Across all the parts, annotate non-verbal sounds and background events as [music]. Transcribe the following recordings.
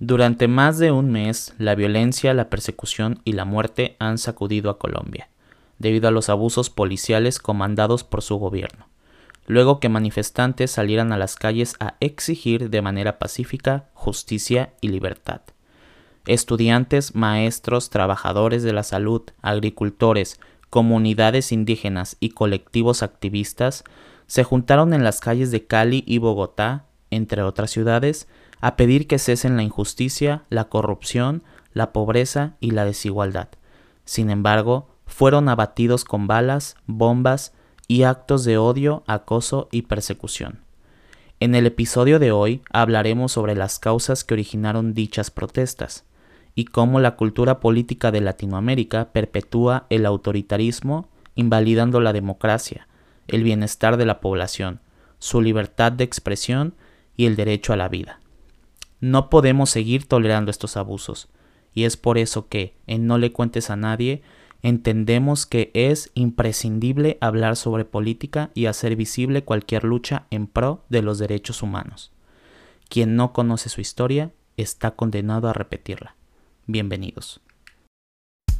Durante más de un mes, la violencia, la persecución y la muerte han sacudido a Colombia, debido a los abusos policiales comandados por su gobierno, luego que manifestantes salieran a las calles a exigir de manera pacífica justicia y libertad. Estudiantes, maestros, trabajadores de la salud, agricultores, comunidades indígenas y colectivos activistas se juntaron en las calles de Cali y Bogotá, entre otras ciudades, a pedir que cesen la injusticia, la corrupción, la pobreza y la desigualdad. Sin embargo, fueron abatidos con balas, bombas y actos de odio, acoso y persecución. En el episodio de hoy hablaremos sobre las causas que originaron dichas protestas y cómo la cultura política de Latinoamérica perpetúa el autoritarismo, invalidando la democracia, el bienestar de la población, su libertad de expresión y el derecho a la vida. No podemos seguir tolerando estos abusos, y es por eso que, en No le cuentes a nadie, entendemos que es imprescindible hablar sobre política y hacer visible cualquier lucha en pro de los derechos humanos. Quien no conoce su historia está condenado a repetirla. Bienvenidos.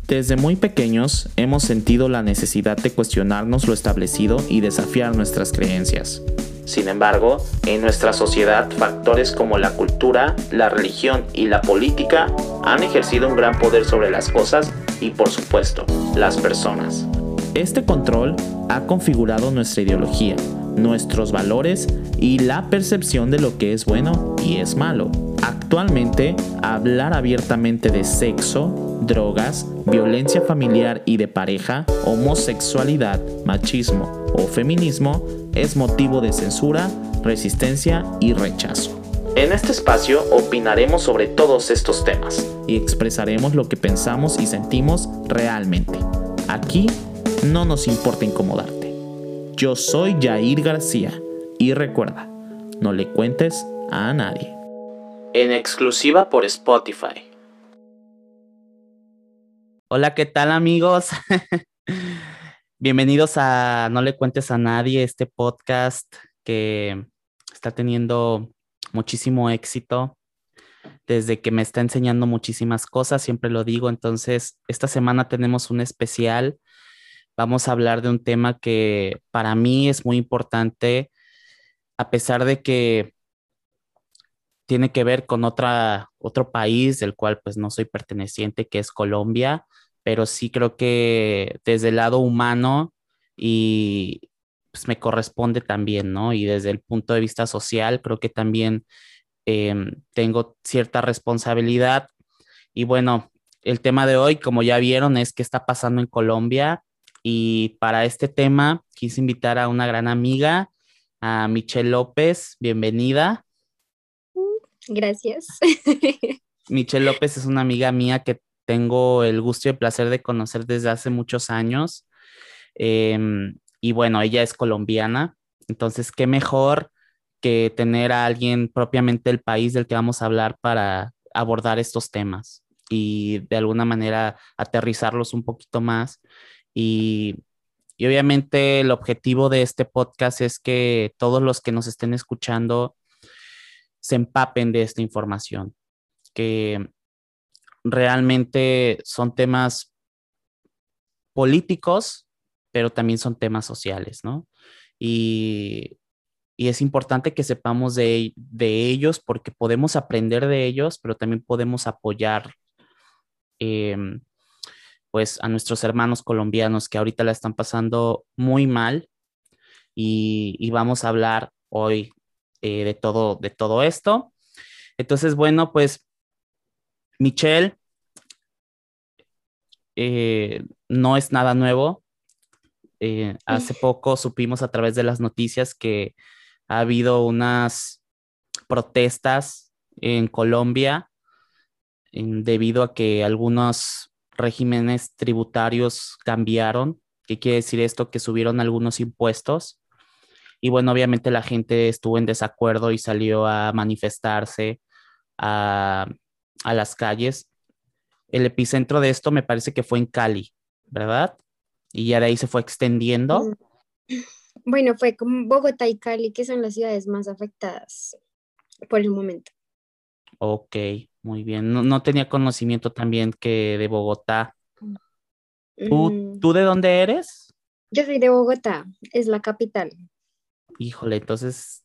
Desde muy pequeños hemos sentido la necesidad de cuestionarnos lo establecido y desafiar nuestras creencias. Sin embargo, en nuestra sociedad factores como la cultura, la religión y la política han ejercido un gran poder sobre las cosas y por supuesto, las personas. Este control ha configurado nuestra ideología, nuestros valores y la percepción de lo que es bueno y es malo. Actualmente, hablar abiertamente de sexo, drogas, violencia familiar y de pareja, homosexualidad, machismo o feminismo es motivo de censura, resistencia y rechazo. En este espacio opinaremos sobre todos estos temas y expresaremos lo que pensamos y sentimos realmente. Aquí no nos importa incomodarte. Yo soy Jair García y recuerda, no le cuentes a nadie. En exclusiva por Spotify. Hola, ¿qué tal amigos? [laughs] Bienvenidos a No le cuentes a nadie, este podcast que está teniendo muchísimo éxito desde que me está enseñando muchísimas cosas, siempre lo digo. Entonces, esta semana tenemos un especial. Vamos a hablar de un tema que para mí es muy importante, a pesar de que tiene que ver con otra, otro país del cual pues no soy perteneciente, que es Colombia pero sí creo que desde el lado humano y pues me corresponde también, ¿no? Y desde el punto de vista social, creo que también em, tengo cierta responsabilidad. Y bueno, el tema de hoy, como ya vieron, es qué está pasando en Colombia. Y para este tema quise invitar a una gran amiga, a Michelle López. Bienvenida. Gracias. Michelle López es una amiga mía que tengo el gusto y el placer de conocer desde hace muchos años. Em, y bueno, ella es colombiana, entonces qué mejor que tener a alguien propiamente del país del que vamos a hablar para abordar estos temas y de alguna manera aterrizarlos un poquito más. Y, y obviamente el objetivo de este podcast es que todos los que nos estén escuchando se empapen de esta información, que realmente son temas políticos, pero también son temas sociales, ¿no? Y, es importante que sepamos de, ellos porque podemos aprender de ellos, pero también podemos apoyar em, pues a nuestros hermanos colombianos que ahorita la están pasando muy mal y, vamos a hablar hoy eh, de, todo, de todo esto. Entonces, bueno, pues Michelle, eh, no es nada nuevo. Eh, hace poco supimos a través de las noticias que ha habido unas protestas en Colombia debido a que algunos regímenes tributarios cambiaron. ¿Qué quiere decir esto? Que subieron algunos impuestos. Y bueno, obviamente la gente estuvo en desacuerdo y salió a manifestarse a, a las calles el epicentro de esto me parece que fue en Cali, ¿verdad? Y ya de ahí se fue extendiendo. Mm. Bueno, fue como Bogotá y Cali, que son las ciudades más afectadas por el momento. Ok, Muy bien, no, no tenía conocimiento también que de Bogotá. ¿Tú, Mm, ¿tú de dónde eres? Yo soy de Bogotá, es la capital. Híjole, entonces,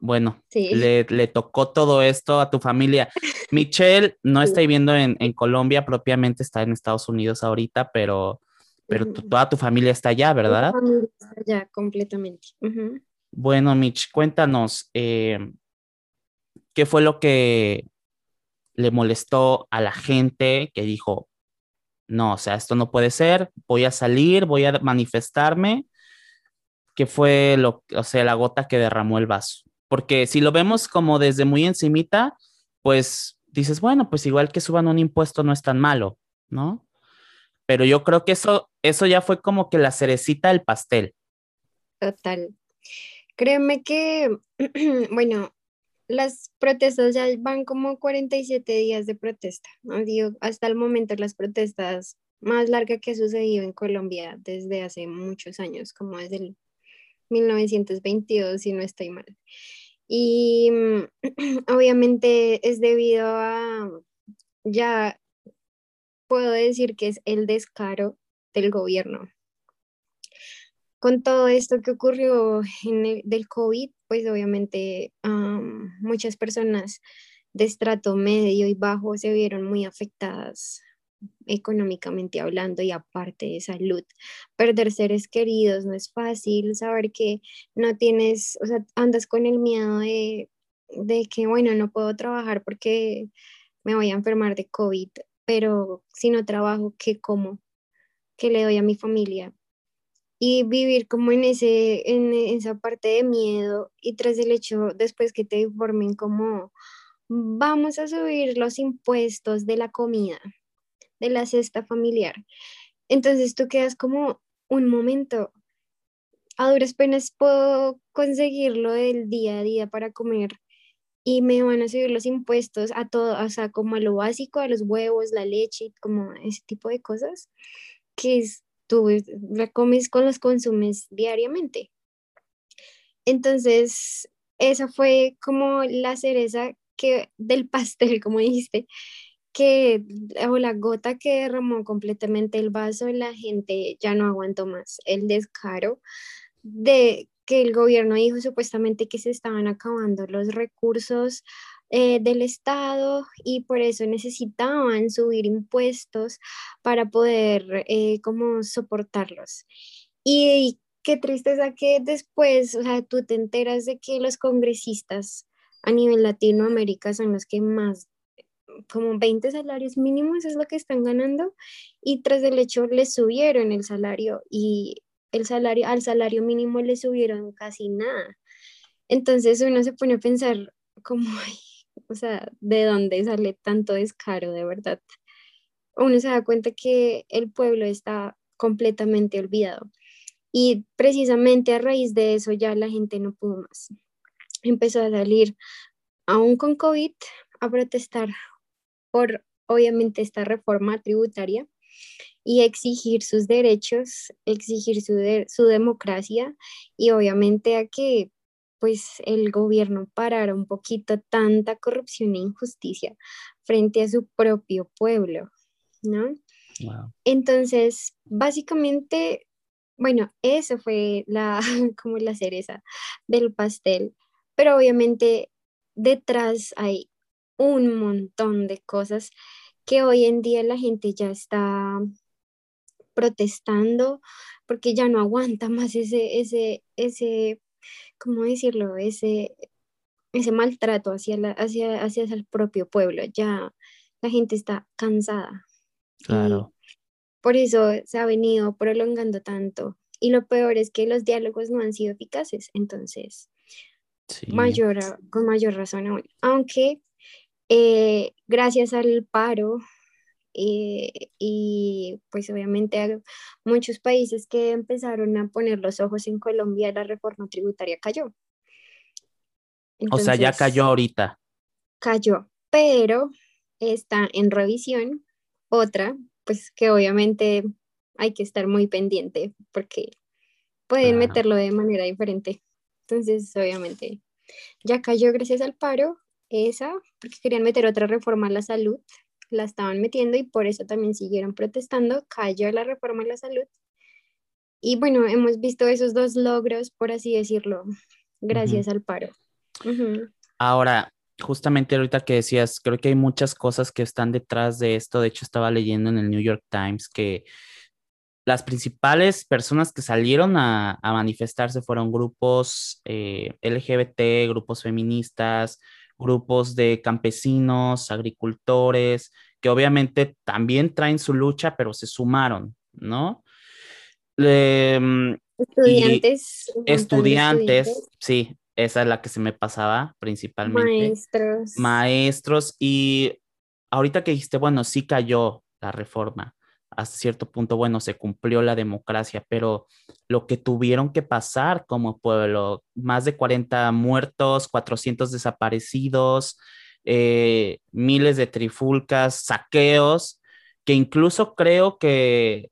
bueno, Sí. le, le tocó todo esto a tu familia. [laughs] Michelle no está Sí. viviendo en, en Colombia, propiamente está en Estados Unidos ahorita, pero, pero tu- toda tu familia está allá, Mi ¿verdad? familia está allá completamente. Ujú. Bueno, Mitch, cuéntanos, eh, ¿qué fue lo que le molestó a la gente que dijo, no, o sea, esto no puede ser, voy a salir, voy a manifestarme? ¿Qué fue lo, o sea, la gota que derramó el vaso? Porque si lo vemos como desde muy encimita, pues dices, bueno, pues igual que suban un impuesto no es tan malo, ¿no? Pero yo creo que eso, eso ya fue como que la cerecita del pastel. Total. Créeme que, [clears throat] bueno, las protestas ya van como 47 días de protesta. hasta el momento las protestas más largas que ha sucedido en Colombia desde hace muchos años, como desde el 1922, si no estoy mal. Y mm, [clears throat] obviamente es debido a, ya puedo decir que es el descaro del gobierno con todo esto que ocurrió en el- del COVID, pues obviamente am, muchas personas de estrato medio y bajo se vieron muy afectadas económicamente hablando y aparte de salud. Perder seres queridos no es fácil, saber que no tienes, o sea, andas con el miedo de, de que, bueno, no puedo trabajar porque me voy a enfermar de COVID, pero si no trabajo, ¿qué como? ¿Qué le doy a mi familia? y vivir como en ese, en esa parte de miedo y tras el hecho después que te informen como vamos a subir los impuestos de la comida, de la cesta familiar. Entonces tú quedas como un momento, a duras penas puedo conseguirlo del día a día para comer y me van a subir los impuestos a todo, o sea, como a lo básico, a los huevos, la leche, como ese tipo de cosas, que es tú la comes con los consumes diariamente. Entonces, esa fue como la cereza que del [laughs] pastel, como dijiste, que o la gota que derramó completamente el vaso, la gente ya no aguantó más el descaro de que el gobierno dijo supuestamente que se estaban acabando los recursos eh, del Estado y por eso necesitaban subir impuestos para poder eh, como soportarlos. Y qué tristeza que después, o sea, tú te enteras de que los congresistas a nivel Latinoamérica son los que más, como 20 salarios mínimos es lo que están ganando y tras el hecho les subieron el salario y el salario, al salario mínimo le subieron casi nada. Entonces uno se pone a pensar como, [laughs] o sea, ¿de dónde sale tanto descaro de verdad? Uno se da cuenta que el pueblo está completamente olvidado. Y precisamente a raíz de eso ya la gente no pudo más. Empezó a salir, aún con COVID, a protestar por, obviamente, esta reforma tributaria y exigir sus derechos, exigir su, de- su democracia y obviamente a que pues el gobierno parara un poquito tanta corrupción e injusticia frente a su propio pueblo, ¿no? Wow. Entonces, básicamente, bueno, eso fue la, [laughs] como la cereza del pastel, pero obviamente detrás hay un montón de cosas que hoy en día la gente ya está protestando porque ya no aguanta más ese, ese, ese, ¿cómo decirlo? Ese, ese maltrato hacia, la, hacia, hacia el propio pueblo. Ya la gente está cansada. Y Claro. por eso se ha venido prolongando tanto. Y lo peor es que los diálogos no han sido eficaces. Entonces, Sí. mayor, con mayor razón aún. Aunque eh, gracias al paro eh, y pues obviamente a muchos países que empezaron a poner los ojos en Colombia, la reforma tributaria cayó. O sea, ya cayó ahorita. cayó, pero está en revisión otra, pues que obviamente hay que estar muy pendiente porque pueden meterlo de manera diferente. Entonces, obviamente, ya cayó gracias al paro esa, porque querían meter otra reforma a la salud, la estaban metiendo y por eso también siguieron protestando, cayó la reforma a la salud. Y bueno, hemos visto esos dos logros, por así decirlo, gracias al paro. Ahora, justamente ahorita que decías, creo que hay muchas cosas que están detrás de esto. De hecho, estaba leyendo en el New York Times que las principales personas que salieron a, manifestarse fueron grupos eh, LGBT, grupos feministas, grupos de campesinos, agricultores, que obviamente también traen su lucha, pero se sumaron, ¿no? Mm, estudiantes. Estudiantes, sí, esa es la que se me pasaba principalmente. Maestros. Maestros. Y ahorita que dijiste, bueno, sí cayó la reforma. Hasta cierto punto, bueno, se cumplió la democracia, pero lo que tuvieron que pasar como pueblo, más de 40 muertos, 400 desaparecidos, eh, miles de trifulcas, saqueos, que incluso creo que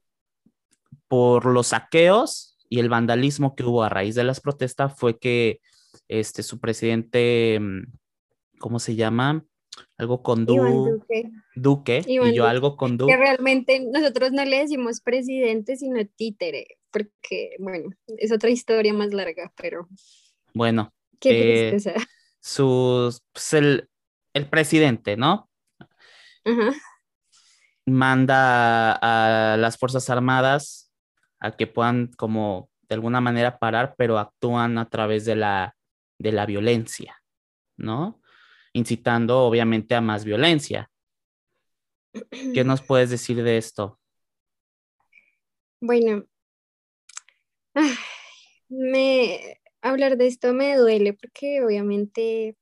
por los saqueos y el vandalismo que hubo a raíz de las protestas fue que este, su presidente, mm, ¿cómo se llama? Algo con Duque. Duque, y yo algo con Duque. Que realmente nosotros no le decimos presidente, sino títere, porque, bueno, es otra historia más larga, pero... Bueno. Qué eh, Sus, pues, el, el presidente, ¿no? Ajá. Manda a las Fuerzas Armadas a que puedan como de alguna manera parar, pero actúan a través de la de la violencia, ¿no? Incitando obviamente a más violencia. ¿Qué nos [clears throat] puedes decir de esto? Bueno, me hablar de esto me duele porque obviamente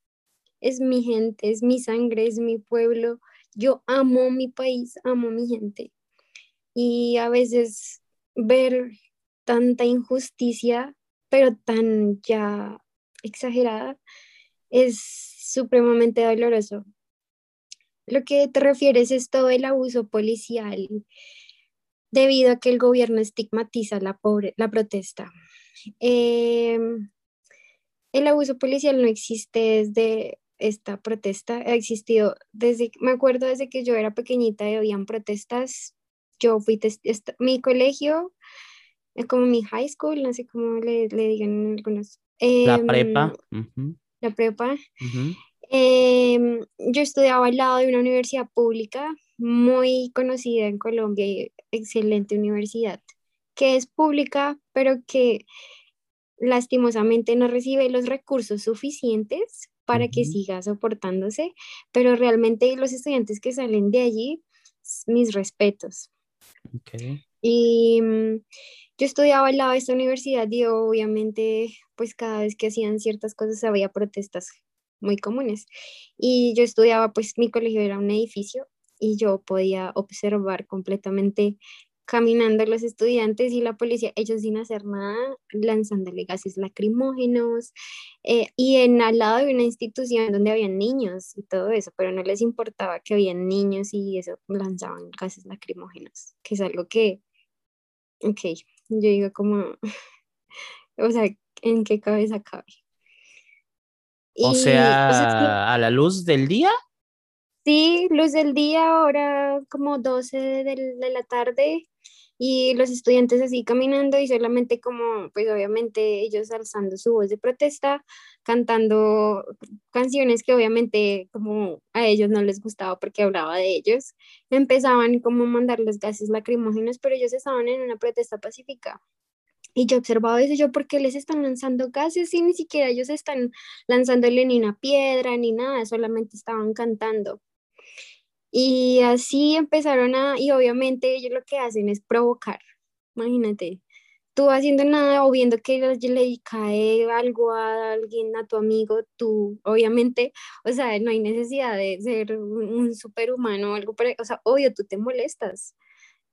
es mi gente, es mi sangre, es mi pueblo. Yo amo mi país, amo mi gente. Y a veces ver tanta injusticia, pero tan ya exagerada, es supremamente doloroso. Lo que te refieres es todo el abuso policial debido a que el gobierno estigmatiza la, pobre, la protesta. Em, el abuso policial no existe desde esta protesta, ha existido desde, me acuerdo desde que yo era pequeñita y habían protestas, yo fui, mi colegio, es como mi high school, no sé cómo le, le digan algunos la prepa. Em, la prepa. Em, yo estudiaba al lado de una universidad pública muy conocida en Colombia, excelente universidad, que es pública, pero que lastimosamente no recibe los recursos suficientes para que siga soportándose, pero realmente los estudiantes que salen de allí, mis respetos. Y mm, yo estudiaba al lado de esta universidad y obviamente pues cada vez que hacían ciertas cosas había protestas muy comunes. Y yo estudiaba, pues mi colegio era un edificio y yo podía observar completamente caminando los estudiantes y la policía, ellos sin hacer nada, lanzándole gases lacrimógenos eh, y en al lado de una institución donde había niños y todo eso, pero no les importaba que había niños y eso lanzaban gases lacrimógenos, que es algo que, ok, yo digo como, [laughs] o sea, ¿en qué cabeza cabe? o, sea, a la luz del día. Sí, luz del día, ahora como 12 de, la tarde y los estudiantes así caminando y solamente como, pues obviamente ellos alzando su voz de protesta, cantando canciones que obviamente como a ellos no les gustaba porque hablaba de ellos, empezaban como a mandarles gases lacrimógenos, pero ellos estaban en una protesta pacífica. Y yo observaba eso, yo, ¿por qué les están lanzando gases? Y ni siquiera ellos están lanzándole ni una piedra ni nada, solamente estaban cantando. Y así empezaron a, y obviamente ellos lo que hacen es provocar. Imagínate, tú haciendo nada o viendo que le cae algo a alguien, a tu amigo, tú, obviamente, o sea, no hay necesidad de ser un, superhumano o algo, o sea, obvio, tú te molestas,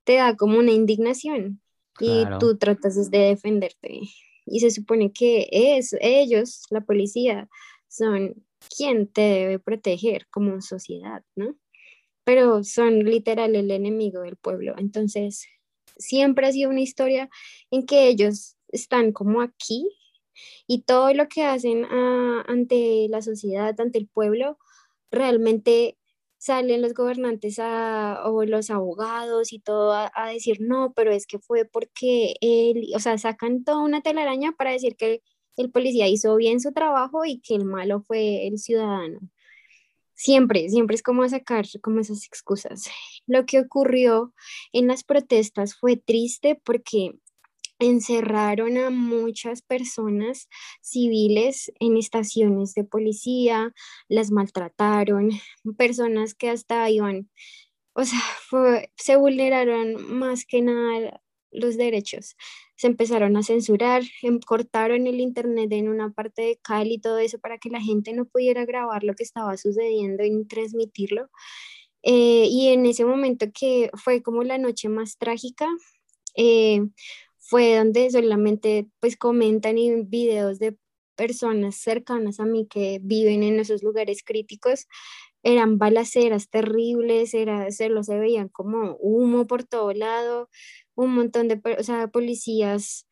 te da como una indignación y tú tratas de defenderte. Y se supone que es, ellos, la policía, son quien te debe proteger como sociedad, ¿no? Pero son literal el enemigo del pueblo. Entonces, siempre ha sido una historia en que ellos están como aquí y todo lo que hacen ah, ante la sociedad, ante el pueblo, realmente salen los gobernantes o los abogados y todo a, a, decir, no, pero es que fue porque él, o sea, sacan toda una telaraña para decir que el policía hizo bien su trabajo y que el malo fue el ciudadano. Siempre, siempre es como sacar como esas excusas. [laughs] Lo que ocurrió en las protestas fue triste porque encerraron a muchas personas civiles en estaciones de policía, las maltrataron, [laughs] personas que hasta iban, o sea, se vulneraron más que nada los derechos. Se empezaron a censurar, em, cortaron el internet en una parte de Cali y todo eso para que la gente no pudiera grabar lo que estaba sucediendo y transmitirlo. Eh, y en ese momento que fue como la noche más trágica, eh, fue donde solamente pues comentan en videos de personas cercanas a mí que viven en esos lugares críticos, eran balaceras terribles, era, se lo se veían como humo por todo lado, un montón de o sea, policías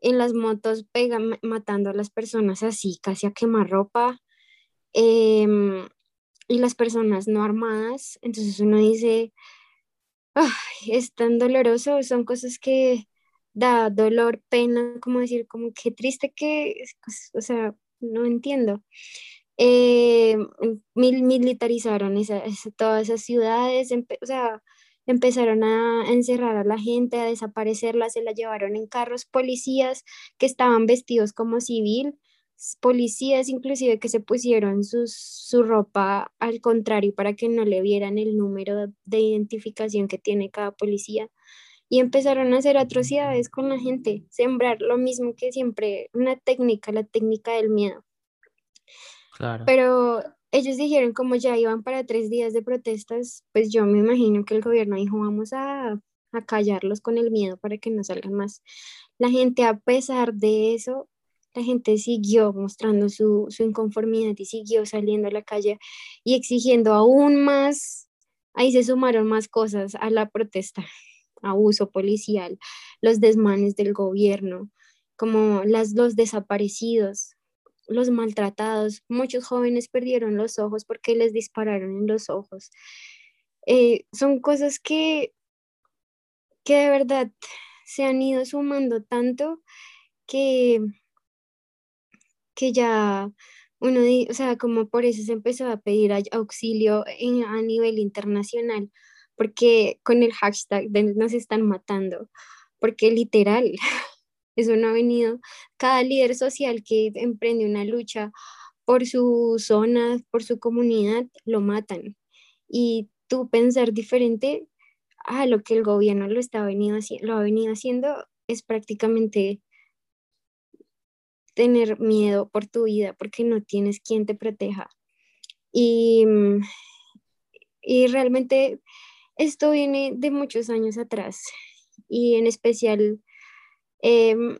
en las motos pegan, matando a las personas así, casi a quemarropa, eh, y las personas no armadas, entonces uno dice, es tan doloroso, son cosas que da dolor, pena, como decir, como qué triste que, o sea, no entiendo. Eh, militarizaron esa, todas esas ciudades, o sea, empezaron a encerrar a la gente, a desaparecerla, se la llevaron en carros, policías que estaban vestidos como civil, policías inclusive que se pusieron su ropa al contrario para que no le vieran el número de identificación que tiene cada policía y empezaron a hacer atrocidades con la gente, sembrar lo mismo que siempre, una técnica, la técnica del miedo. Pero ellos dijeron como ya iban para tres días de protestas, pues yo me imagino que el gobierno dijo vamos a, a callarlos con el miedo para que no salgan más. La gente a pesar de eso, la gente siguió mostrando su, su inconformidad y siguió saliendo a la calle y exigiendo aún más, ahí se sumaron más cosas a la protesta, abuso policial, los desmanes del gobierno, como las, los desaparecidos, los maltratados. Muchos jóvenes perdieron los ojos porque les dispararon en los ojos. Eh, son cosas que, que de verdad se han ido sumando tanto que, que ya uno, o sea, como por eso se empezó a pedir auxilio a nivel internacional, porque con el hashtag nos están matando, porque literal [laughs] Eso no ha venido. Cada líder social que emprende una lucha por su zona, por su comunidad, lo matan. Y tú pensar diferente a lo que el gobierno lo, está venido, lo ha venido haciendo es prácticamente tener miedo por tu vida porque no tienes quien te proteja. Y, y realmente esto viene de muchos años atrás y en especial Em,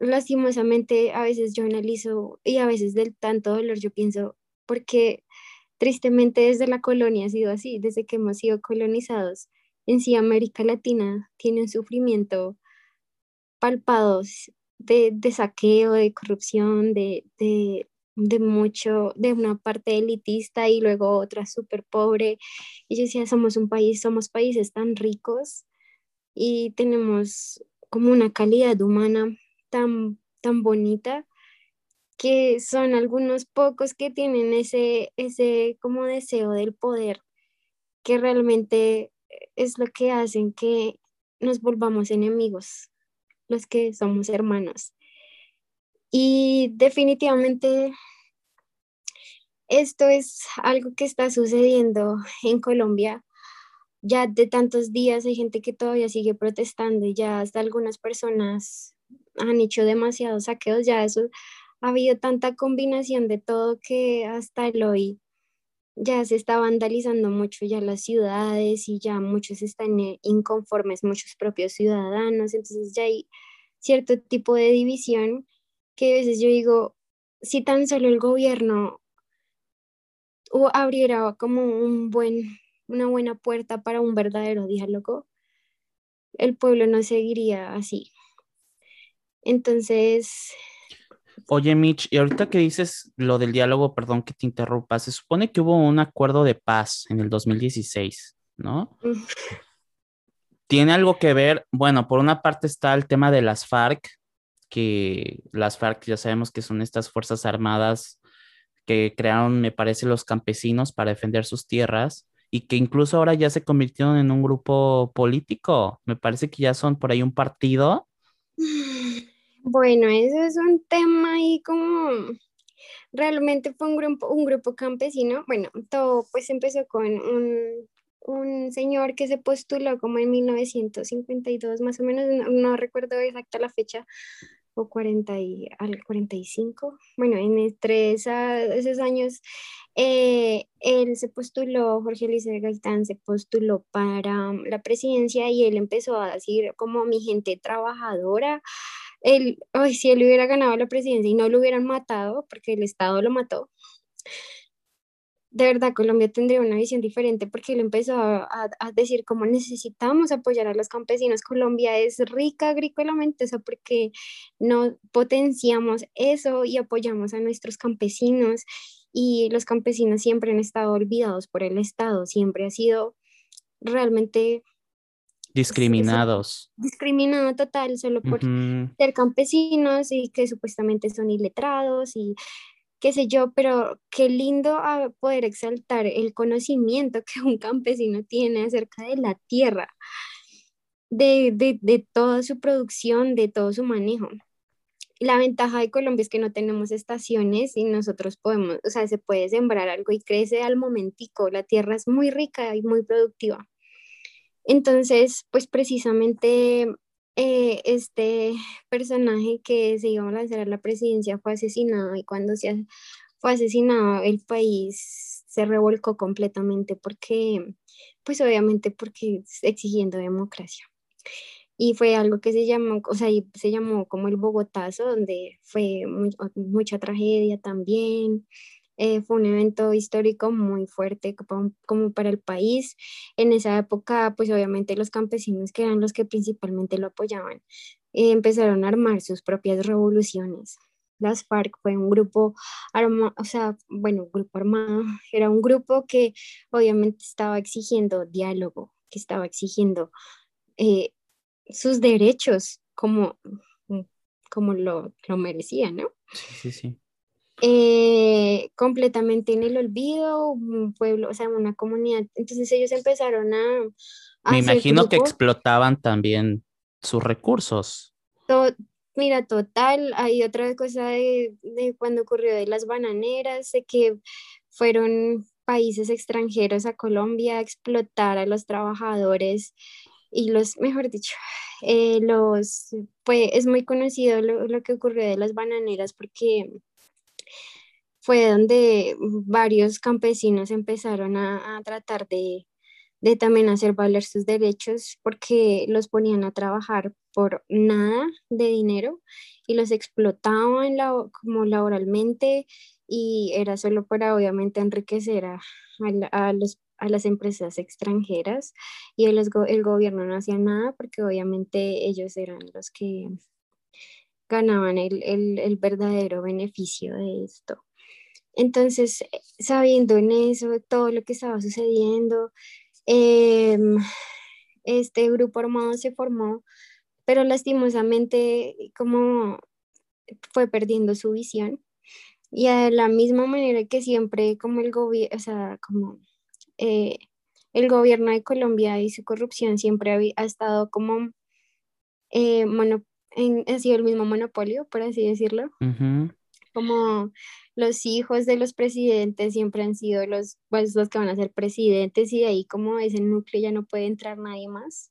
lastimosamente, a veces yo analizo y a veces del tanto dolor yo pienso, porque tristemente desde la colonia ha sido así, desde que hemos sido colonizados. En sí, América Latina tiene un sufrimiento palpado de, de saqueo, de corrupción, de, de, mucho, de una parte elitista y luego otra súper pobre. Y yo decía, somos un país, somos países tan ricos y tenemos como una calidad humana tan, tan bonita que son algunos pocos que tienen ese, ese como deseo del poder que realmente es lo que hacen que nos volvamos enemigos, los que somos hermanos. Y definitivamente esto es algo que está sucediendo en Colombia ya de tantos días hay gente que todavía sigue protestando y ya hasta algunas personas han hecho demasiados saqueos, ya eso ha habido tanta combinación de todo que hasta el hoy ya se está vandalizando mucho ya las ciudades y ya muchos están eh, inconformes, muchos propios ciudadanos, entonces ya hay cierto tipo de división que a veces yo digo, si tan solo el gobierno abriera como un buen una buena puerta para un verdadero diálogo, el pueblo no seguiría así. Entonces... Oye, Mitch, y ahorita que dices lo del diálogo, perdón que te interrumpa, se supone que hubo un acuerdo de paz en el 2016, ¿no? Tiene algo que ver, bueno, por una parte está el tema de las FARC, que las FARC ya sabemos que son estas fuerzas armadas que crearon, me parece, los campesinos para defender sus tierras y que incluso ahora ya se convirtieron en un grupo político. Me parece que ya son por ahí un partido. [sighs] Bueno, ese es un tema ahí como realmente fue un grupo, un grupo campesino. Bueno, todo pues empezó con un, un señor que se postuló como en 1952, más o menos, no, recuerdo exacta la fecha, o 40 y, al 45, bueno, en entre esos años, eh, él se postuló, Jorge Luis Gaitán se postuló para la presidencia y él empezó a decir como mi gente trabajadora, él, ay, si él hubiera ganado la presidencia y no lo hubieran matado, porque el Estado lo mató, de verdad Colombia tendría una visión diferente porque él empezó a, decir cómo necesitamos apoyar a los campesinos. Colombia es rica agrícolamente, eso porque no potenciamos eso y apoyamos a nuestros campesinos y los campesinos siempre han estado olvidados por el Estado, siempre ha sido realmente discriminados. Discriminado total solo por ser campesinos y que supuestamente son iletrados y qué sé yo, pero qué lindo ah, poder exaltar el conocimiento que un campesino tiene acerca de la tierra, de, de, toda su producción, de todo su manejo. La ventaja de Colombia es que no tenemos estaciones y nosotros podemos, o sea, se puede sembrar algo y crece al momentico. La tierra es muy rica y muy productiva. Entonces, pues precisamente eh, este personaje que se iba a lanzar a la presidencia fue asesinado y cuando se fue asesinado el país se revolcó completamente porque, pues obviamente porque exigiendo democracia. Y fue algo que se llamó, o sea, se llamó como el Bogotazo, donde fue mucha tragedia también. Eh, fue un evento histórico muy fuerte como, para el país. En esa época, pues obviamente los campesinos, que eran los que principalmente lo apoyaban, eh, empezaron a armar sus propias revoluciones. Las FARC fue un grupo armado, o sea, bueno, grupo armado, [laughs] era un grupo que obviamente estaba exigiendo diálogo, que estaba exigiendo eh, sus derechos como, como lo, lo merecía, ¿no? Sí, sí, sí. Eh, completamente en el olvido, un pueblo, o sea, una comunidad. Entonces ellos empezaron a... Me imagino que explotaban también sus recursos. mira, total, hay otra cosa de, de, cuando ocurrió de las bananeras, de que fueron países extranjeros a Colombia a explotar a los trabajadores y los, mejor dicho, eh, los, pues es muy conocido lo, lo que ocurrió de las bananeras porque fue donde varios campesinos empezaron a, tratar de, también hacer valer sus derechos porque los ponían a trabajar por nada de dinero y los explotaban como laboralmente y era solo para obviamente enriquecer a, las empresas extranjeras y el gobierno no hacía nada porque obviamente ellos eran los que ganaban el verdadero beneficio de esto. Entonces, eh, sabiendo en eso, todo lo que estaba sucediendo, em, este grupo armado se formó, pero lastimosamente como fue perdiendo su visión. Y de la misma manera que siempre como el gobierno, o sea, como eh, el gobierno de Colombia y su corrupción siempre ha, estado como, eh, ha sido el mismo monopolio, por así decirlo. Como los hijos de los presidentes siempre han sido los, pues, los que van a ser presidentes y de ahí como ese núcleo ya no puede entrar nadie más.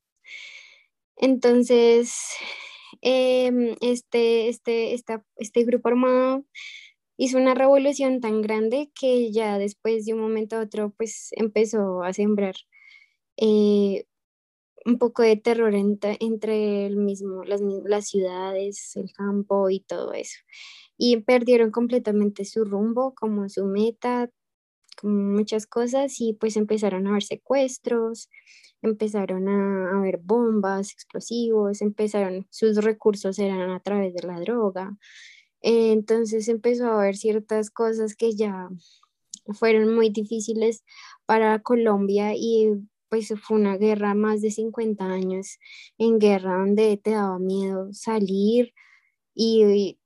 Entonces, em, este, este, este grupo armado hizo una revolución tan grande que ya después de un momento a otro pues empezó a sembrar eh, un poco de terror entre el mismo, las, las ciudades, el campo y todo eso y perdieron completamente su rumbo, como su meta, como muchas cosas y pues empezaron a haber secuestros, empezaron a haber bombas, explosivos, empezaron, sus recursos eran a través de la droga. entonces empezó a haber ciertas cosas que ya fueron muy difíciles para Colombia y pues fue una guerra más de 50 años en guerra donde te daba miedo salir y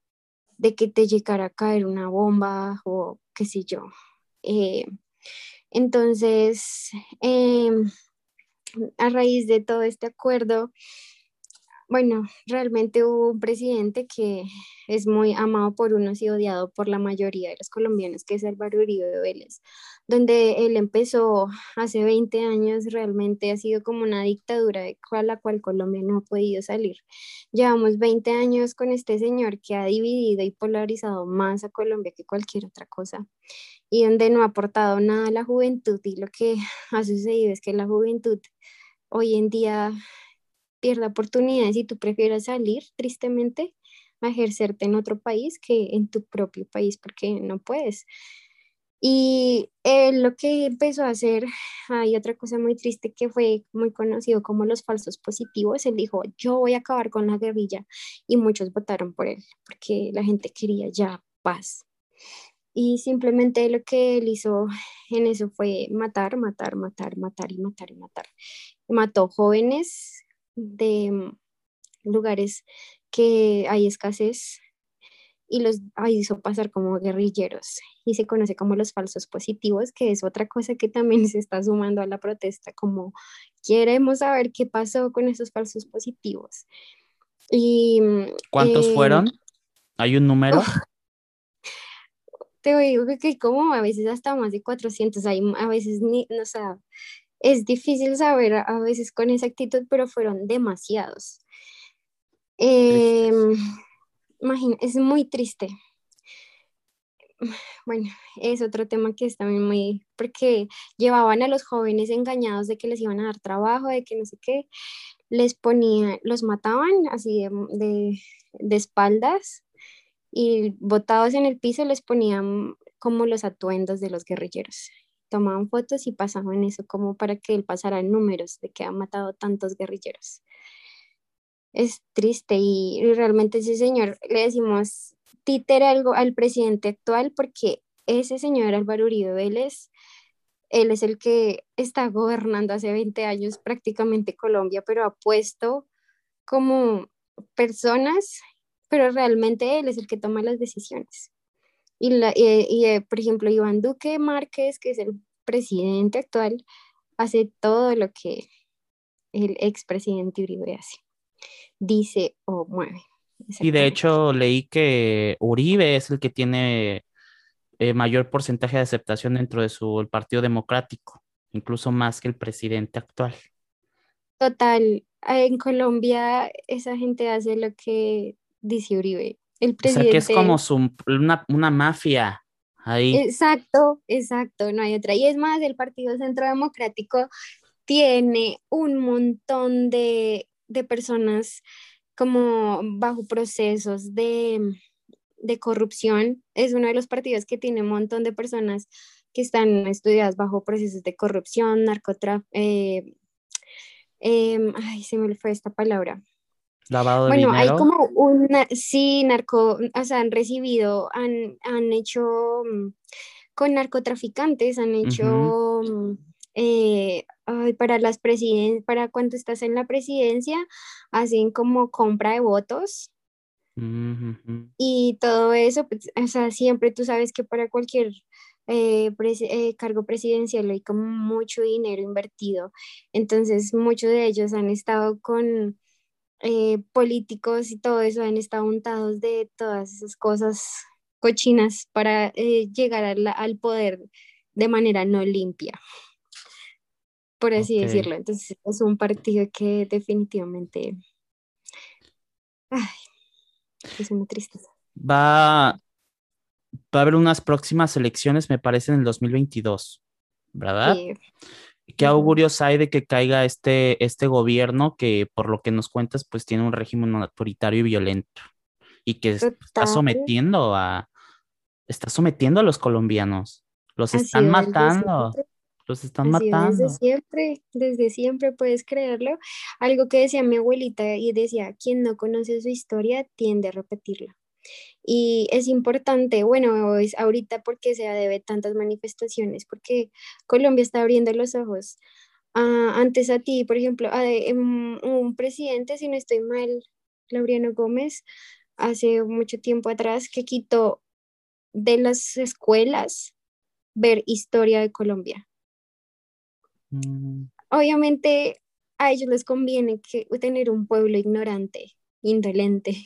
de que te llegara a caer una bomba o qué sé yo. Eh, entonces, em, a raíz de todo este acuerdo, bueno, realmente hubo un presidente que es muy amado por unos y odiado por la mayoría de los colombianos, que es Álvaro Uribe Vélez, donde él empezó hace 20 años, realmente ha sido como una dictadura de la cual Colombia no ha podido salir. Llevamos 20 años con este señor que ha dividido y polarizado más a Colombia que cualquier otra cosa y donde no ha aportado nada a la juventud y lo que ha sucedido es que la juventud hoy en día pierde oportunidades y tú prefieres salir tristemente a ejercerte en otro país que en tu propio país porque no puedes. Y lo que empezó a hacer, hay otra cosa muy triste que fue muy conocido como los falsos positivos. Él dijo, yo voy a acabar con la guerrilla y muchos votaron por él porque la gente quería ya paz. Y simplemente lo que él hizo en eso fue matar, matar, matar, matar y matar y matar. Mató jóvenes de lugares que hay escasez y los hizo pasar como guerrilleros y se conoce como los falsos positivos, que es otra cosa que también [laughs] se está sumando a la protesta, como queremos saber qué pasó con esos falsos positivos. Y, ¿Cuántos eh, fueron? ¿Hay un número? te digo que como a veces hasta más de 400, hay, a veces ni, no, sé, es difícil saber a veces con exactitud, pero fueron demasiados. Eh, es muy triste. Bueno, es otro tema que es también muy, porque llevaban a los jóvenes engañados de que les iban a dar trabajo, de que no sé qué, les ponían, los mataban así de, de espaldas y botados en el piso les ponían como los atuendos de los guerrilleros. Tomaban fotos y pasaban eso como para que él pasara números de que ha matado tantos guerrilleros. Es triste y realmente ese señor le decimos títere algo al presidente actual porque ese señor Álvaro Uribe Vélez, él es el que está gobernando hace 20 años prácticamente Colombia, pero ha puesto como personas pero realmente él es el que toma las decisiones. Y, la, y, eh, por ejemplo, Iván Duque Márquez, que es el presidente actual, hace todo lo que el expresidente Uribe hace. Dice o mueve. Y de hecho leí que Uribe es el que tiene eh, mayor porcentaje de aceptación dentro de su Partido Democrático, incluso más que el presidente actual. Total, en Colombia esa gente hace lo que dice Uribe. El presidente... O sea, que es como una, una mafia ahí. Exacto, exacto, no hay otra. Y es más, el Partido Centro Democrático tiene un montón de, de personas como bajo procesos de, de, corrupción. Es uno de los partidos que tiene un montón de personas que están estudiadas bajo procesos de corrupción, narcotráfico. Eh, em, ay, se me fue esta palabra. Lavado bueno, hay como una, sí, narco, o sea, han recibido, han, han hecho mm, con narcotraficantes, han hecho mm, eh, para las presiden para cuando estás en la presidencia, hacen como compra de votos. Y todo eso, pues, o sea, siempre tú sabes que para cualquier eh, eh, cargo presidencial hay como mucho dinero invertido. Entonces, muchos de ellos han estado con eh, políticos y todo eso han estado untados de todas esas cosas cochinas para eh, llegar al poder de manera no limpia, por así decirlo. Entonces es un partido que definitivamente es una tristeza. Va, va a haber unas próximas elecciones, me parece, en el 2022, ¿verdad? Sí. ¿Qué augurios hay de que caiga este, este gobierno que, por lo que nos cuentas, pues tiene un régimen autoritario y violento y que está sometiendo a, está sometiendo a los colombianos? Los están matando. Los están matando. Desde siempre, desde siempre puedes creerlo. Algo que decía mi abuelita y decía, quien no conoce su historia tiende a repetirla. Y es importante, bueno, es ahorita porque se debe tantas manifestaciones, porque Colombia está abriendo los ojos. Ah, antes a ti, por ejemplo, em, un presidente, si no estoy mal, Laureano Gómez, hace mucho tiempo atrás, que quitó de las escuelas ver historia de Colombia. Mm. Obviamente a ellos les conviene que, tener un pueblo ignorante, indolente,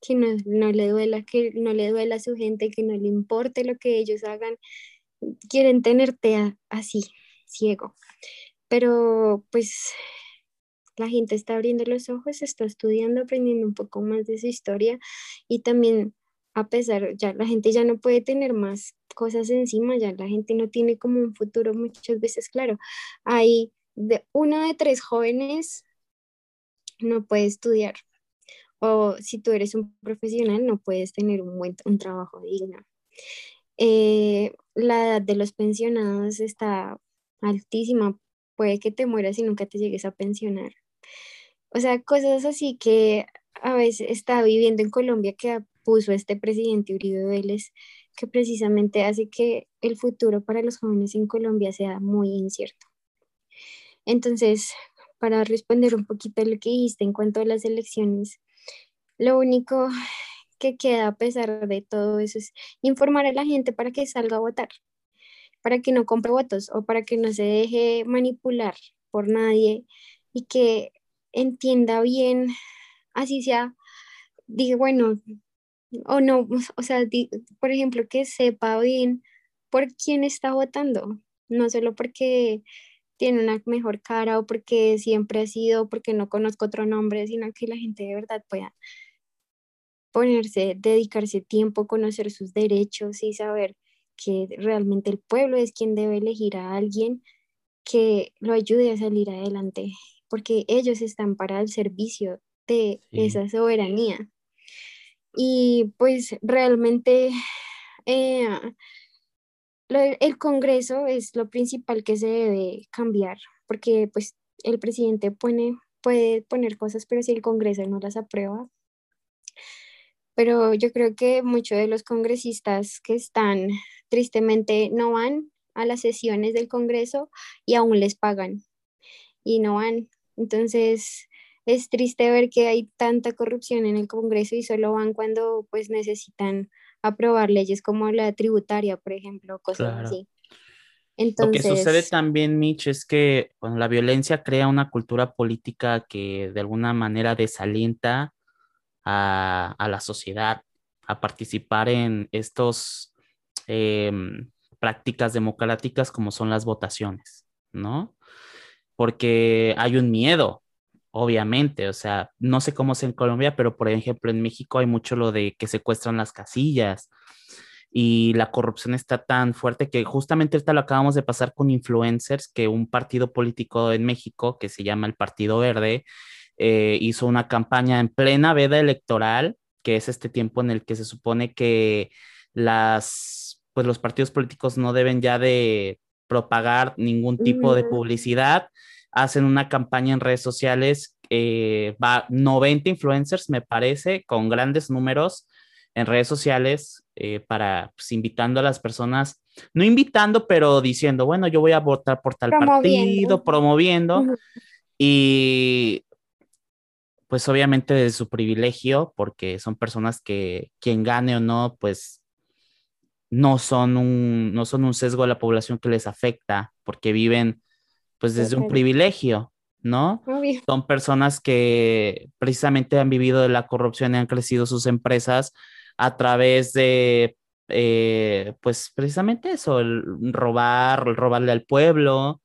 que no, le duela, que no le duela a su gente, que no le importe lo que ellos hagan, quieren tenerte así, ciego. Pero pues la gente está abriendo los ojos, está estudiando, aprendiendo un poco más de su historia y también a pesar, ya la gente ya no puede tener más cosas encima, ya la gente no tiene como un futuro muchas veces claro. Hay de uno de tres jóvenes no puede estudiar o si tú eres un profesional no puedes tener un, buen, un trabajo digno. Eh, la edad de los pensionados está altísima, puede que te mueras y nunca te llegues a pensionar. O sea, cosas así que a veces está viviendo en Colombia que puso este presidente Uribe Vélez, que precisamente hace que el futuro para los jóvenes en Colombia sea muy incierto. Entonces, para responder un poquito a lo que dijiste en cuanto a las elecciones, lo único que queda a pesar de todo eso es informar a la gente para que salga a votar, para que no compre votos o para que no se deje manipular por nadie y que entienda bien, así sea, dije, bueno, o no, o sea, por ejemplo, que sepa bien por quién está votando, no solo porque tiene una mejor cara o porque siempre ha sido, porque no conozco otro nombre, sino que la gente de verdad pueda ponerse, dedicarse tiempo, conocer sus derechos y saber que realmente el pueblo es quien debe elegir a alguien que lo ayude a salir adelante, porque ellos están para el servicio de esa soberanía. Y pues realmente eh, el Congreso es lo principal que se debe cambiar, porque pues el presidente pone, puede poner cosas, pero si el Congreso no las aprueba, pero yo creo que muchos de los congresistas que están tristemente no van a las sesiones del Congreso y aún les pagan y no van. Entonces, es triste ver que hay tanta corrupción en el Congreso y solo van cuando pues necesitan aprobar leyes como la tributaria, por ejemplo, cosas así. Entonces, Lo que sucede también, Mitch, es que la violencia crea una cultura política que de alguna manera desalienta a, la sociedad a participar en estos em, prácticas democráticas como son las votaciones, ¿no? Porque hay un miedo, obviamente, o sea, no sé cómo es en Colombia, pero por ejemplo en México hay mucho lo de que secuestran las casillas y la corrupción está tan fuerte que justamente ahorita lo acabamos de pasar con influencers, que un partido político en México que se llama el Partido Verde eh, hizo una campaña en plena veda electoral, que es este tiempo en el que se supone que las, pues los partidos políticos no deben ya de propagar ningún tipo de publicidad. Hacen una campaña en redes sociales, eh, va 90 influencers, me parece, con grandes números en redes sociales eh, para pues, invitando a las personas, no invitando, pero diciendo, bueno, yo voy a votar por tal partido, promoviendo. Y pues obviamente de su privilegio, porque son personas que quien gane o no, pues no son un, no son un sesgo de la población que les afecta, porque viven pues desde un privilegio, ¿no? Son personas que precisamente han vivido de la corrupción y han crecido sus empresas a través de, eh, pues precisamente eso, el robar, el robarle al pueblo,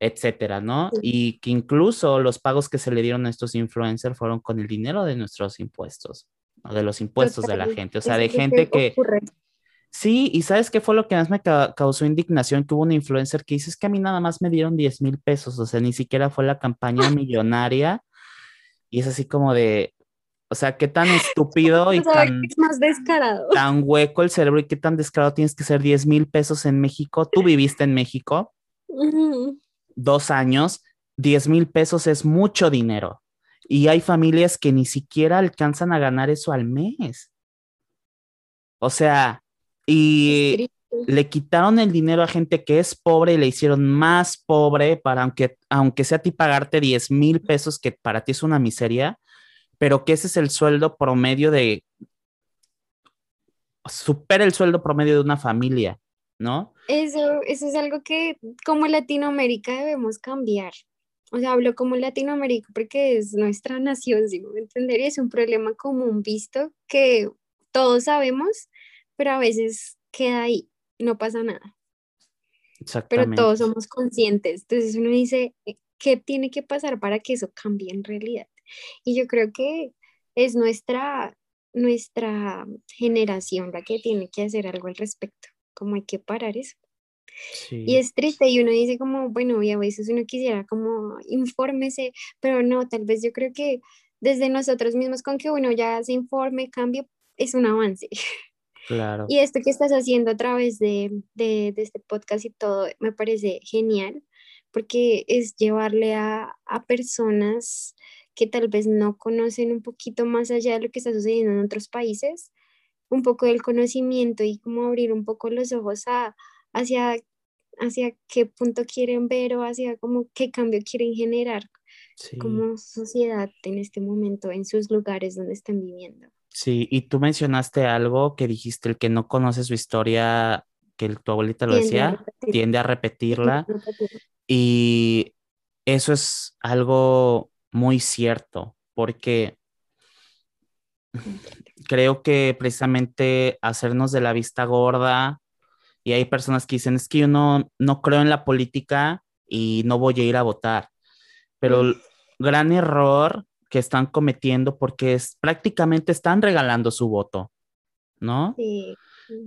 etcétera, ¿no? Y que incluso los pagos que se le dieron a estos influencers fueron con el dinero de nuestros impuestos, o de los impuestos de la gente, o sea, de gente que... Sí, y ¿sabes qué fue lo que más me causó indignación? Que hubo un influencer que dice, es que a mí nada más me dieron 10 mil pesos, o sea, ni siquiera fue la campaña [laughs] millonaria. Y es así como de, o sea, qué tan [laughs] estúpido y tan, más descarado. tan hueco el cerebro y qué tan descarado tienes que ser 10 mil pesos en México. Tú viviste en México dos años, 10 mil pesos es mucho dinero. Y hay familias que ni siquiera alcanzan a ganar eso al mes. O sea, y le quitaron el dinero a gente que es pobre y le hicieron más pobre para, aunque, aunque sea a ti pagarte 10 mil pesos, que para ti es una miseria, pero que ese es el sueldo promedio de, supera el sueldo promedio de una familia, ¿no? Eso, eso es algo que como Latinoamérica debemos cambiar. O sea, hablo como Latinoamérica porque es nuestra nación, si me entender, y es un problema común visto que todos sabemos, pero a veces queda ahí, no pasa nada. Pero todos somos conscientes. Entonces uno dice, eh, ¿qué tiene que pasar para que eso cambie en realidad? Y yo creo que es nuestra, nuestra generación la que tiene que hacer algo al respecto, como hay que parar eso. Y es triste y uno dice como, bueno, y a veces uno quisiera como infórmese, pero no, tal vez yo creo que desde nosotros mismos con que uno ya se informe, cambie, es un avance. [laughs] Claro. Y esto que estás haciendo a través de, de, de este podcast y todo me parece genial porque es llevarle a, a personas que tal vez no conocen un poquito más allá de lo que está sucediendo en otros países, un poco del conocimiento y como abrir un poco los ojos a, hacia, hacia qué punto quieren ver o hacia como qué cambio quieren generar como sociedad en este momento en sus lugares donde están viviendo. Sí, y tú mencionaste algo que dijiste, el que no conoce su historia, que tu abuelita lo decía, tiende a repetirla. Y eso es algo muy cierto, porque creo que precisamente hacernos de la vista gorda, y hay personas que dicen, es que yo no, no creo en la política y no voy a ir a votar, pero el gran error que están cometiendo porque es prácticamente están regalando su voto, ¿no? Sí.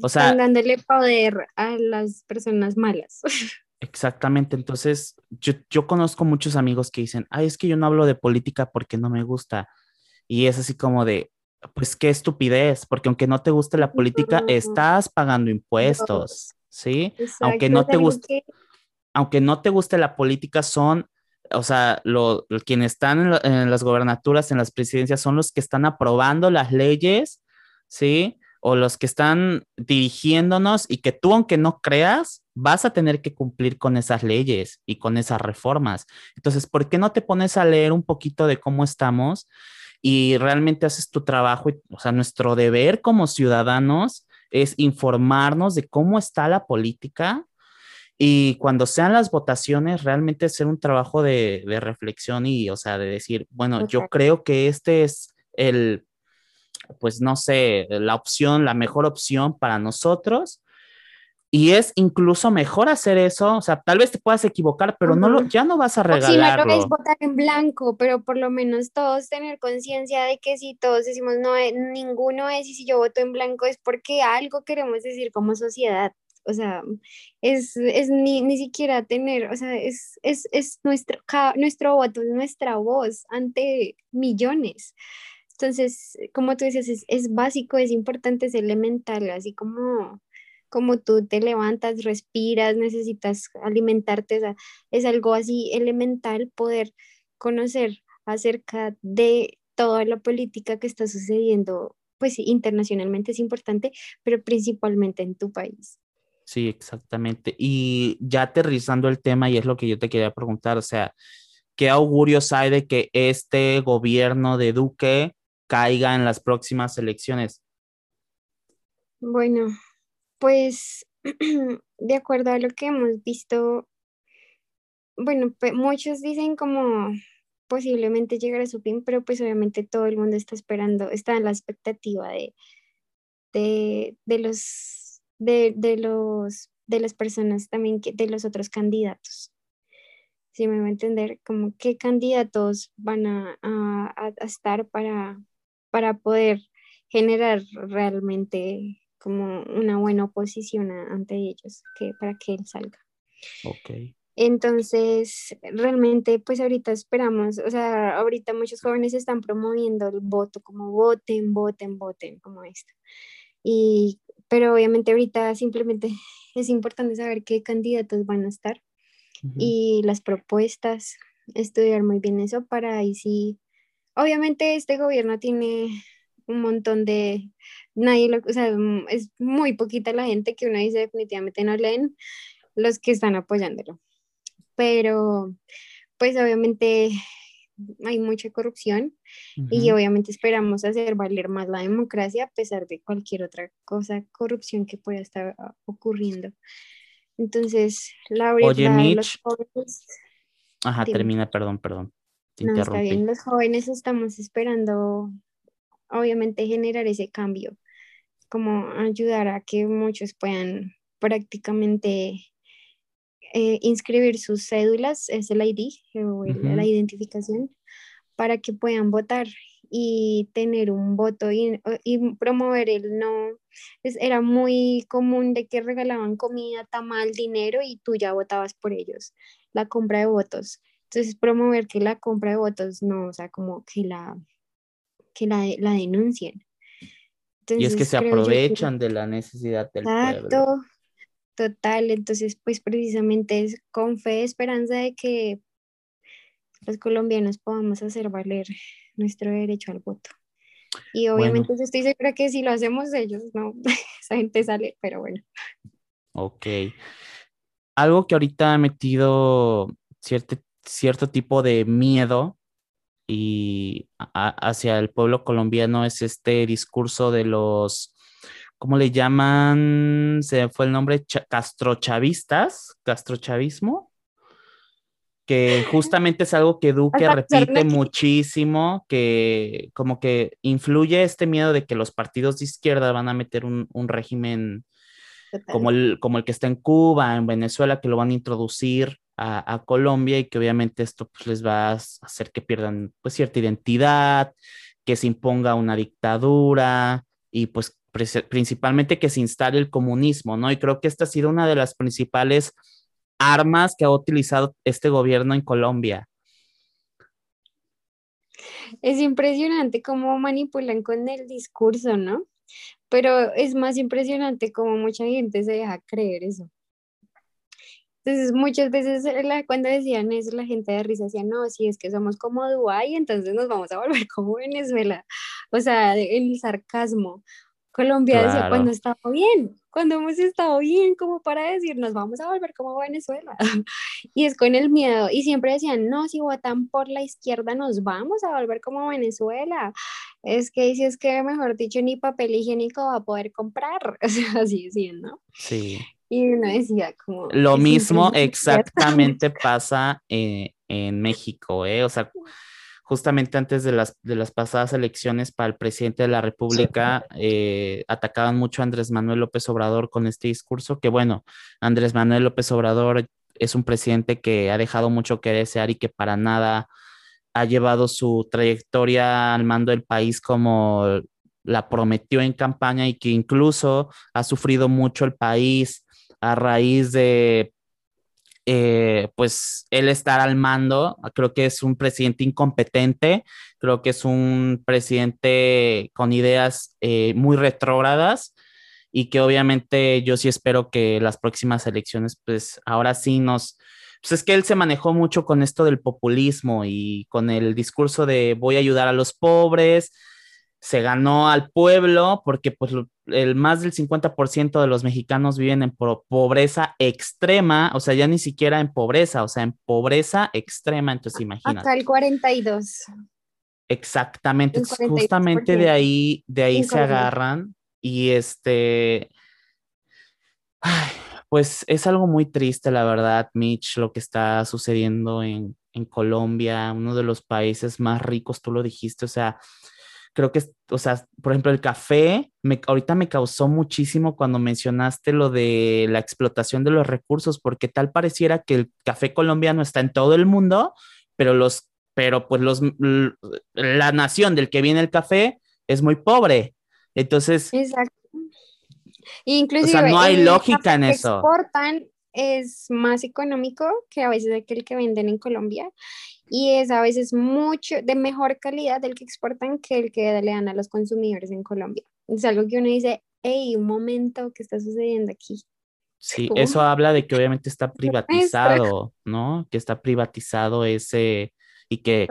O sea, están dándole poder a las personas malas. [laughs] Exactamente, entonces yo, yo conozco muchos amigos que dicen, ay, es que yo no hablo de política porque no me gusta. Y es así como de, pues qué estupidez, porque aunque no te guste la política, estás pagando impuestos, ¿sí? Aunque no te guste, aunque no te guste la política, son o sea, lo, quienes están en, las gobernaturas, en las presidencias, son los que están aprobando las leyes, ¿sí? O los que están dirigiéndonos y que tú, aunque no creas, vas a tener que cumplir con esas leyes y con esas reformas. Entonces, ¿por qué no te pones a leer un poquito de cómo estamos y realmente haces tu trabajo? o sea, nuestro deber como ciudadanos es informarnos de cómo está la política, y cuando sean las votaciones, realmente hacer un trabajo de, reflexión y, o sea, de decir, bueno, yo creo que este es el, pues no sé, la opción, la mejor opción para nosotros. Y es incluso mejor hacer eso, o sea, tal vez te puedas equivocar, pero no lo, ya no vas a regalarlo. Si no votar en blanco, pero por lo menos todos tener conciencia de que si todos decimos no, eh, ninguno es, y si yo voto en blanco es porque algo queremos decir como sociedad o sea, es, es ni, ni, siquiera tener, o sea, es, es, es nuestro, nuestro voto, es nuestra voz ante millones. Entonces, como tú dices, es, es básico, es importante, es elemental, así como, como tú te levantas, respiras, necesitas alimentarte, es algo así elemental poder conocer acerca de toda la política que está sucediendo, pues internacionalmente es importante, pero principalmente en tu país. Sí, exactamente. Y ya aterrizando el tema, y es lo que yo te quería preguntar, o sea, ¿qué augurios hay de que este gobierno de Duque caiga en las próximas elecciones? Bueno, pues [clears throat] de acuerdo a lo que hemos visto, bueno, muchos dicen como posiblemente llegar a su fin, pero pues obviamente todo el mundo está esperando, está en la expectativa de, de, de los de, los, de las personas también, de los otros candidatos. Si me va a entender, como qué candidatos van a, estar para, para poder generar realmente como una buena oposición ante ellos, que, para que él salga. Ok. Entonces, realmente, pues ahorita esperamos, o sea, ahorita muchos jóvenes están promoviendo el voto, como voten, voten, voten, como esto. Y pero obviamente ahorita simplemente [laughs] es importante saber qué candidatos van a estar y las propuestas, estudiar muy bien eso para ahí sí, obviamente este gobierno tiene un montón de, nadie lo, o sea, mm, es muy poquita la gente que uno dice definitivamente no leen los que están apoyándolo. Pero, pues obviamente hay mucha corrupción y obviamente esperamos hacer valer más la democracia a pesar de cualquier otra cosa, corrupción que pueda estar ah, ocurriendo. Entonces, la Oye, Mitch. Los Ajá, termina, perdón, perdón. no, está bien, los jóvenes estamos esperando, obviamente, generar ese cambio, como ayudar a que muchos puedan prácticamente eh, inscribir sus cédulas, es el ID, o la identificación, para que puedan votar y tener un voto y, promover el no. era muy común de que regalaban comida, tamal, dinero y tú ya votabas por ellos, la compra de votos. Entonces, promover que la compra de votos no, o sea, como que la, que la, la denuncien. y es que se aprovechan de la necesidad del Exacto, total. Entonces, pues precisamente es con fe, esperanza de que los colombianos podamos hacer valer nuestro derecho al voto. Y obviamente estoy segura que si lo hacemos ellos, no, [laughs] esa gente sale, pero bueno. Ok. Algo que ahorita ha metido cierto, cierto tipo de miedo y hacia el pueblo colombiano es este discurso de los, ¿cómo le llaman? Se fue el nombre, castrochavistas, castrochavismo que [laughs] justamente es algo que Duque repite muchísimo, que como que influye este miedo de que los partidos de izquierda van a meter un, régimen como el, como el que está en Cuba, en Venezuela, que lo van a introducir a, Colombia y que obviamente esto pues, les va a hacer que pierdan pues cierta identidad, que se imponga una dictadura y pues principalmente que se instale el comunismo, ¿no? Y creo que esta ha sido una de las principales armas que ha utilizado este gobierno en Colombia. Es impresionante cómo manipulan con el discurso, ¿no? Pero es más impresionante cómo mucha gente se deja creer eso. Entonces, muchas veces cuando decían eso, la gente de risa decía, no, si es que somos como Dubái, entonces nos vamos a volver como Venezuela. O sea, el sarcasmo. Colombia decía, cuando estaba bien, cuando hemos estado bien, como para decir, nos vamos a volver como Venezuela. [laughs] y es con el miedo. Y siempre decían, no, si votan por la izquierda, nos vamos a volver como Venezuela. Es que si es que, mejor dicho, ni papel higiénico va a poder comprar. [laughs] O sea, así decían, ¿no? Sí. Y uno decía como... Lo mismo exactamente [laughs] pasa en, en México, ¿eh? O sea, justamente antes de las, de las pasadas elecciones para el presidente de la República, eh, atacaban mucho a Andrés Manuel López Obrador con este discurso, que bueno, Andrés Manuel López Obrador es un presidente que ha dejado mucho que desear y que para nada ha llevado su trayectoria al mando del país como la prometió en campaña y que incluso ha sufrido mucho el país a raíz de eh, pues él estar al mando. Creo que es un presidente incompetente, creo que es un presidente con ideas eh, muy retrógradas y que obviamente yo sí espero que las próximas elecciones, pues ahora sí nos... Pues es que él se manejó mucho con esto del populismo y con el discurso de voy a ayudar a los pobres, se ganó al pueblo porque pues el más del 50% de los mexicanos viven en pobreza extrema, o sea, ya ni siquiera en pobreza, o sea, en pobreza extrema, entonces imagínate. Hasta el 42. Exactamente, justamente de ahí, de ahí se agarran y este, pues es algo muy triste, la verdad, Mitch, lo que está sucediendo en, en Colombia, uno de los países más ricos, tú lo dijiste, o sea, creo que, o sea, por ejemplo, el café, me, ahorita me causó muchísimo cuando mencionaste lo de la explotación de los recursos, porque tal pareciera que el café colombiano está en todo el mundo, pero los, pero pues los, la nación del que viene el café es muy pobre. Entonces, Exacto. Inclusive, o sea, no hay lógica en eso. Exportan es más económico que a veces aquel que venden en Colombia y es a veces mucho de mejor calidad del que exportan que el que le dan a los consumidores en Colombia. Es algo que uno dice, hey, un momento, ¿qué está sucediendo aquí? Sí, eso habla de que obviamente está [laughs] privatizado, ¿no? Que está privatizado ese, y que,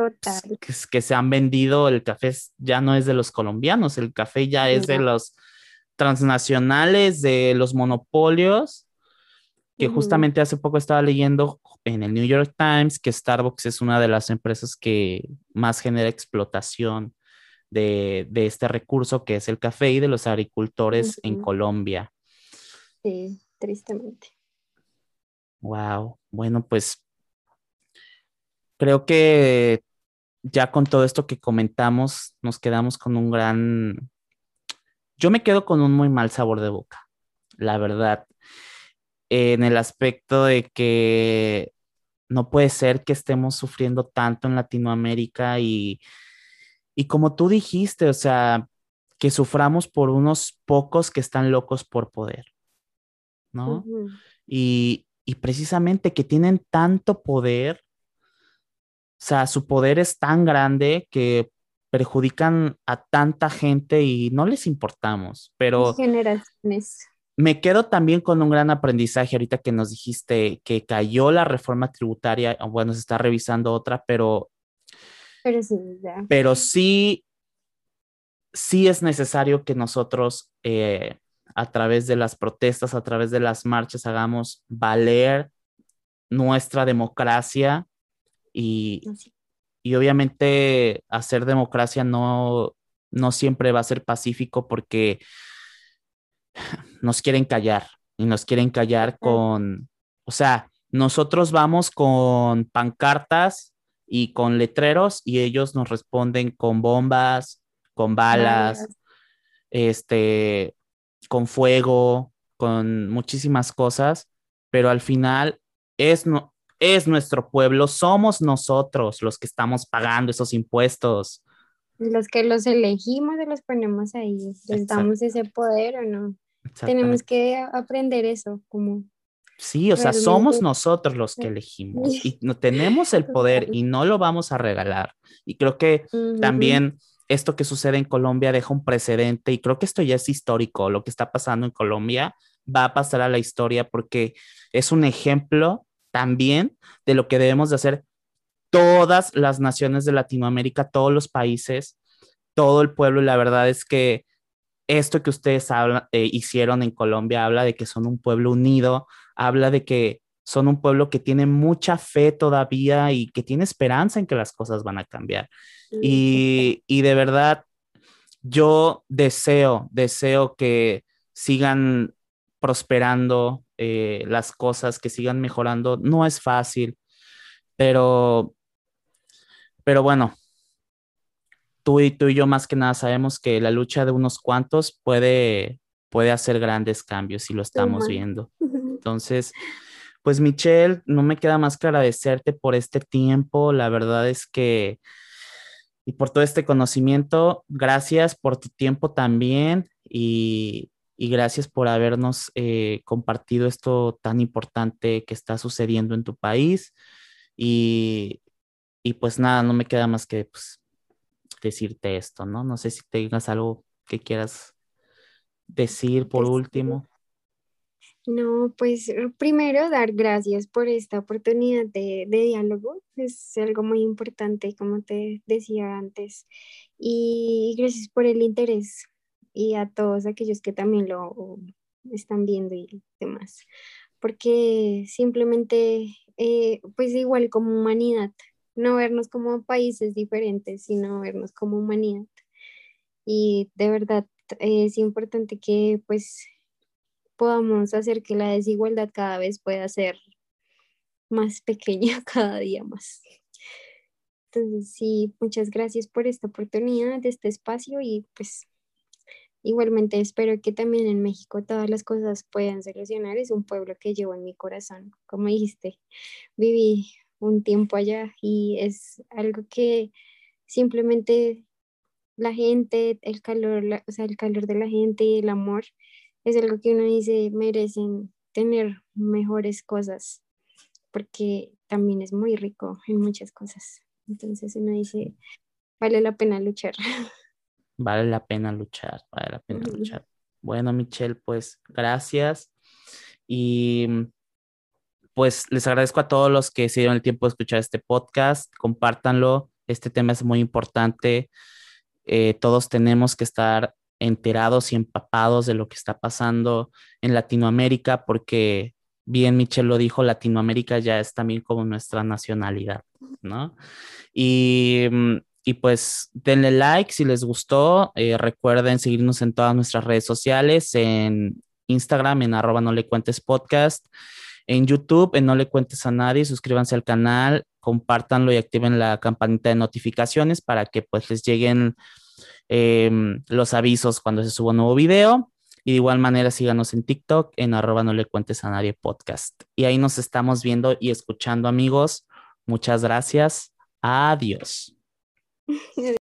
que, se han vendido, el café ya no es de los colombianos, el café ya es de los transnacionales, de los monopolios, que justamente hace poco estaba leyendo en el New York Times que Starbucks es una de las empresas que más genera explotación de, este recurso que es el café y de los agricultores en Colombia. Sí, tristemente. Wow, bueno, pues creo que ya con todo esto que comentamos, nos quedamos con un gran... Yo me quedo con un muy mal sabor de boca, la verdad, en el aspecto de que no puede ser que estemos sufriendo tanto en Latinoamérica y, y como tú dijiste, o sea, que suframos por unos pocos que están locos por poder, ¿no? y, y precisamente que tienen tanto poder o sea, su poder es tan grande que perjudican a tanta gente y no les importamos, pero... Generaciones. Me quedo también con un gran aprendizaje ahorita que nos dijiste que cayó la reforma tributaria, bueno, se está revisando otra, pero... Pero sí, Pero sí, sí es necesario que nosotros eh, a través de las protestas, a través de las marchas, hagamos valer nuestra democracia y, y obviamente hacer democracia no, no siempre va a ser pacífico porque nos quieren callar y nos quieren callar con, o sea, nosotros vamos con pancartas y con letreros y ellos nos responden con bombas, con balas, este, con fuego, con muchísimas cosas, pero al final es, no, es nuestro pueblo, somos nosotros los que estamos pagando esos impuestos. Los que los elegimos y los ponemos ahí, les damos ese poder o no. Tenemos que aprender eso, como... Sí, o sea, somos nosotros los que [laughs] elegimos y no tenemos el poder y no lo vamos a regalar. Y creo que también esto que sucede en Colombia deja un precedente y creo que esto ya es histórico, lo que está pasando en Colombia va a pasar a la historia porque es un ejemplo también de lo que debemos de hacer todas las naciones de Latinoamérica, todos los países, todo el pueblo. Y la verdad es que esto que ustedes eh, hicieron en Colombia habla de que son un pueblo unido, habla de que son un pueblo que tiene mucha fe todavía y que tiene esperanza en que las cosas van a cambiar. Y, y de verdad, yo deseo, deseo que sigan prosperando eh, las cosas, que sigan mejorando. No es fácil, pero, pero bueno, tú y tú y yo más que nada sabemos que la lucha de unos cuantos puede, puede hacer grandes cambios y lo estamos viendo. Entonces, pues Michelle, no me queda más que agradecerte por este tiempo. La verdad es que, y por todo este conocimiento, gracias por tu tiempo también. Y, y gracias por habernos eh, compartido esto tan importante que está sucediendo en tu país. Y, pues nada, no me queda más que pues, decirte esto, ¿no? No sé si tengas algo que quieras decir por último. No, pues eh, primero dar gracias por esta oportunidad de, de, diálogo. Es algo muy importante, como te decía antes. Y gracias por el interés y a todos aquellos que también lo están viendo y demás. Porque simplemente, eh, pues igual como humanidad, no vernos como países diferentes, sino vernos como humanidad. Y de verdad es importante que pues podamos hacer que la desigualdad cada vez pueda ser más pequeña [laughs] cada día más. Entonces, sí, muchas gracias por esta oportunidad, este espacio y pues Igualmente espero que también en México todas las cosas puedan solucionar. Es un pueblo que llevo en mi corazón. Como dijiste, viví un tiempo allá y es algo que simplemente la gente, el calor, o sea, el calor de la gente y el amor es algo que uno dice merecen tener mejores cosas porque también es muy rico en muchas cosas. Entonces uno dice, vale la pena luchar. [laughs] vale la pena luchar, vale la pena luchar. Bueno, Michelle, pues gracias. Y pues les agradezco a todos los que se dieron el tiempo de escuchar este podcast, compártanlo, este tema es muy importante, eh, todos tenemos que estar enterados y empapados de lo que está pasando en Latinoamérica, porque bien Michelle lo dijo, Latinoamérica ya es también como nuestra nacionalidad, ¿no? Y, mm, y pues denle like si les gustó, eh, recuerden seguirnos en todas nuestras redes sociales, en Instagram, en arroba no le cuentes podcast, en YouTube, en no le cuentes a nadie, suscríbanse al canal, compártanlo y activen la campanita de notificaciones para que pues les lleguen em, los avisos cuando se suba un nuevo video. Y de igual manera síganos en TikTok en arroba no le cuentes a nadie podcast. Y ahí nos estamos viendo y escuchando amigos. Muchas gracias. Adiós. [laughs]